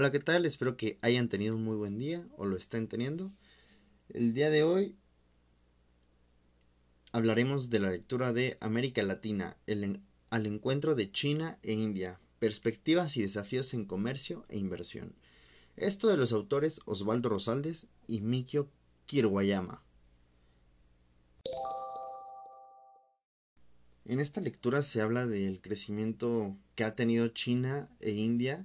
Hola, ¿qué tal? Espero que hayan tenido un muy buen día o lo estén teniendo. El día de hoy hablaremos de la lectura de América Latina, el al encuentro de China e India, perspectivas y desafíos en comercio e inversión. Esto de los autores Osvaldo Rosaldes y Mikio Kirwayama. En esta lectura se habla del crecimiento que ha tenido China e India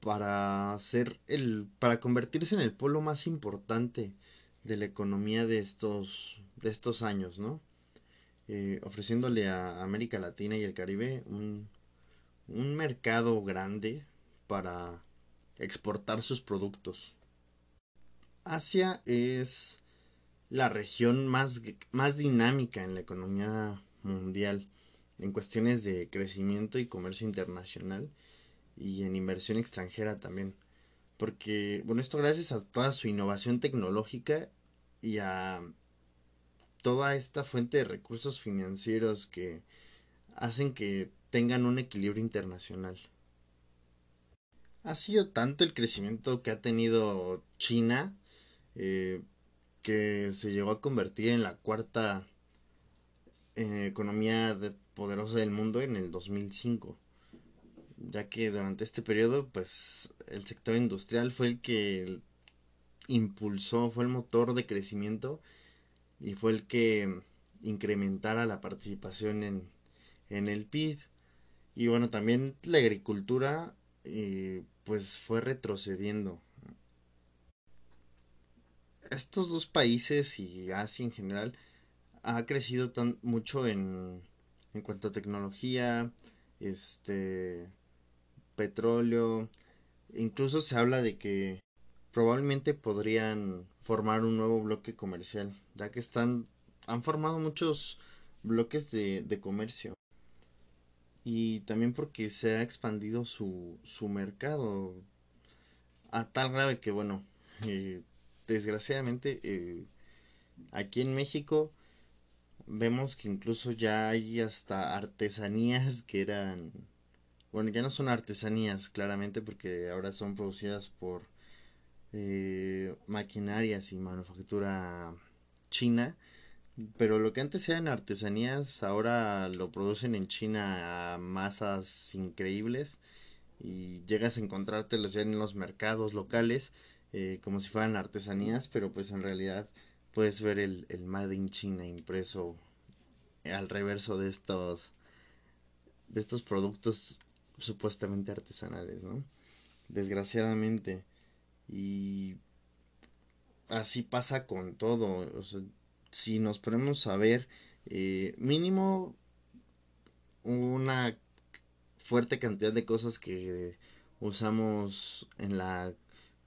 para ser el para convertirse en el polo más importante de la economía de estos de estos años, ¿no? Eh, ofreciéndole a América Latina y el Caribe un, un mercado grande para exportar sus productos. Asia es la región más, más dinámica en la economía mundial en cuestiones de crecimiento y comercio internacional y en inversión extranjera también. Porque, bueno, esto gracias a toda su innovación tecnológica y a toda esta fuente de recursos financieros que hacen que tengan un equilibrio internacional. Ha sido tanto el crecimiento que ha tenido China eh, que se llegó a convertir en la cuarta eh, economía poderosa del mundo en el 2005 ya que durante este periodo pues el sector industrial fue el que impulsó, fue el motor de crecimiento y fue el que incrementara la participación en, en el PIB. Y bueno, también la agricultura eh, pues fue retrocediendo. Estos dos países y Asia en general ha crecido tan mucho en, en cuanto a tecnología, este petróleo. Incluso se habla de que probablemente podrían formar un nuevo bloque comercial, ya que están han formado muchos bloques de, de comercio. Y también porque se ha expandido su, su mercado a tal grado que, bueno, eh, desgraciadamente eh, aquí en México vemos que incluso ya hay hasta artesanías que eran bueno, ya no son artesanías, claramente, porque ahora son producidas por eh, maquinarias y manufactura china. Pero lo que antes eran artesanías, ahora lo producen en China a masas increíbles y llegas a encontrártelos ya en los mercados locales eh, como si fueran artesanías, pero pues en realidad puedes ver el, el Made in China impreso al reverso de estos de estos productos supuestamente artesanales, ¿no? Desgraciadamente. Y así pasa con todo. si nos ponemos a ver, eh, mínimo una fuerte cantidad de cosas que usamos en la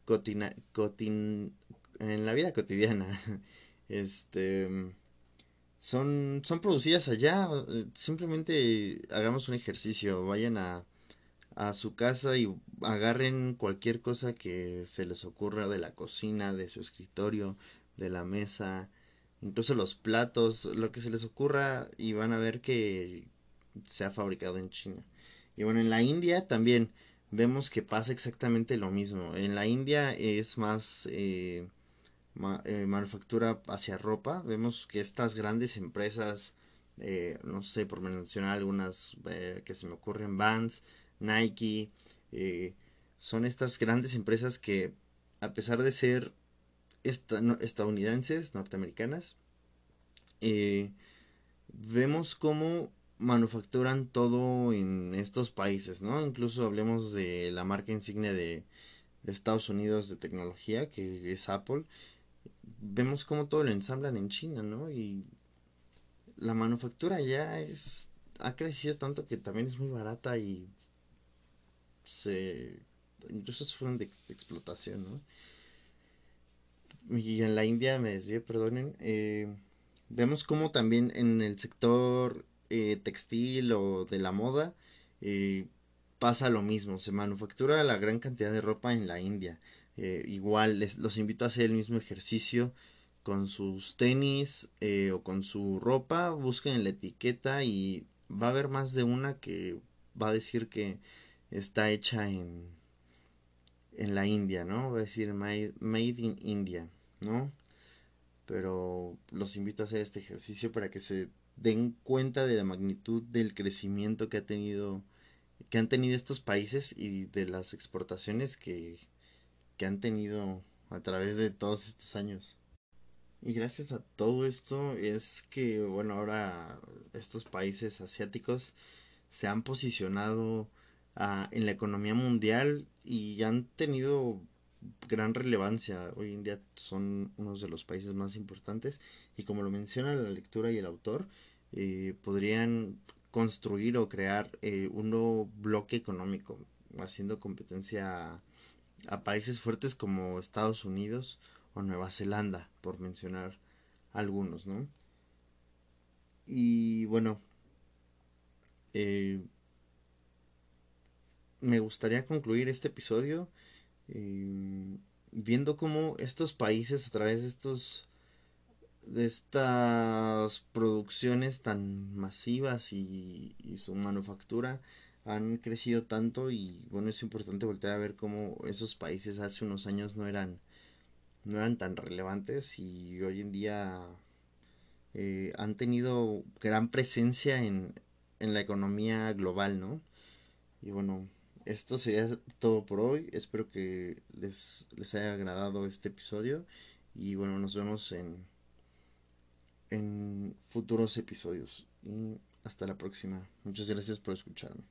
cotina, cotin, en la vida cotidiana. Este son, son producidas allá. Simplemente hagamos un ejercicio. Vayan a a su casa y agarren cualquier cosa que se les ocurra de la cocina, de su escritorio, de la mesa, incluso los platos, lo que se les ocurra y van a ver que se ha fabricado en China. Y bueno, en la India también vemos que pasa exactamente lo mismo. En la India es más eh, eh, manufactura hacia ropa. Vemos que estas grandes empresas, eh, no sé, por mencionar algunas que se me ocurren, Vans, Nike, eh, son estas grandes empresas que a pesar de ser estadounidenses, norteamericanas, eh, vemos cómo manufacturan todo en estos países, ¿no? Incluso hablemos de la marca insignia de, de Estados Unidos de tecnología, que es Apple. Vemos cómo todo lo ensamblan en China, ¿no? Y la manufactura ya es ha crecido tanto que también es muy barata y se incluso sufren de, explotación, ¿no? Y en la India, me desvié, perdonen, eh, vemos como también en el sector eh, textil o de la moda eh, pasa lo mismo, se manufactura la gran cantidad de ropa en la India. igual les, los invito a hacer el mismo ejercicio con sus tenis o con su ropa, busquen la etiqueta y va a haber más de una que va a decir que está hecha en en la India, ¿no? Voy a decir made, in India, ¿no? Pero los invito a hacer este ejercicio para que se den cuenta de la magnitud del crecimiento que ha tenido que han tenido estos países y de las exportaciones que, que han tenido a través de todos estos años. Y gracias a todo esto es que, bueno, ahora estos países asiáticos se han posicionado en la economía mundial y han tenido gran relevancia. Hoy en día son unos de los países más importantes y como lo menciona la lectura y el autor, eh, podrían construir o crear eh, un nuevo bloque económico, haciendo competencia a, países fuertes como Estados Unidos o Nueva Zelanda, por mencionar algunos, ¿no? Y bueno, eh, me gustaría concluir este episodio eh, viendo cómo estos países a través de estos de estas producciones tan masivas y, su manufactura han crecido tanto y bueno es importante voltear a ver cómo esos países hace unos años no eran no eran tan relevantes y hoy en día eh, han tenido gran presencia en, en la economía global no y bueno esto sería todo por hoy espero que les, les haya agradado este episodio y bueno nos vemos en en futuros episodios. Y hasta la próxima. Muchas gracias por escucharme.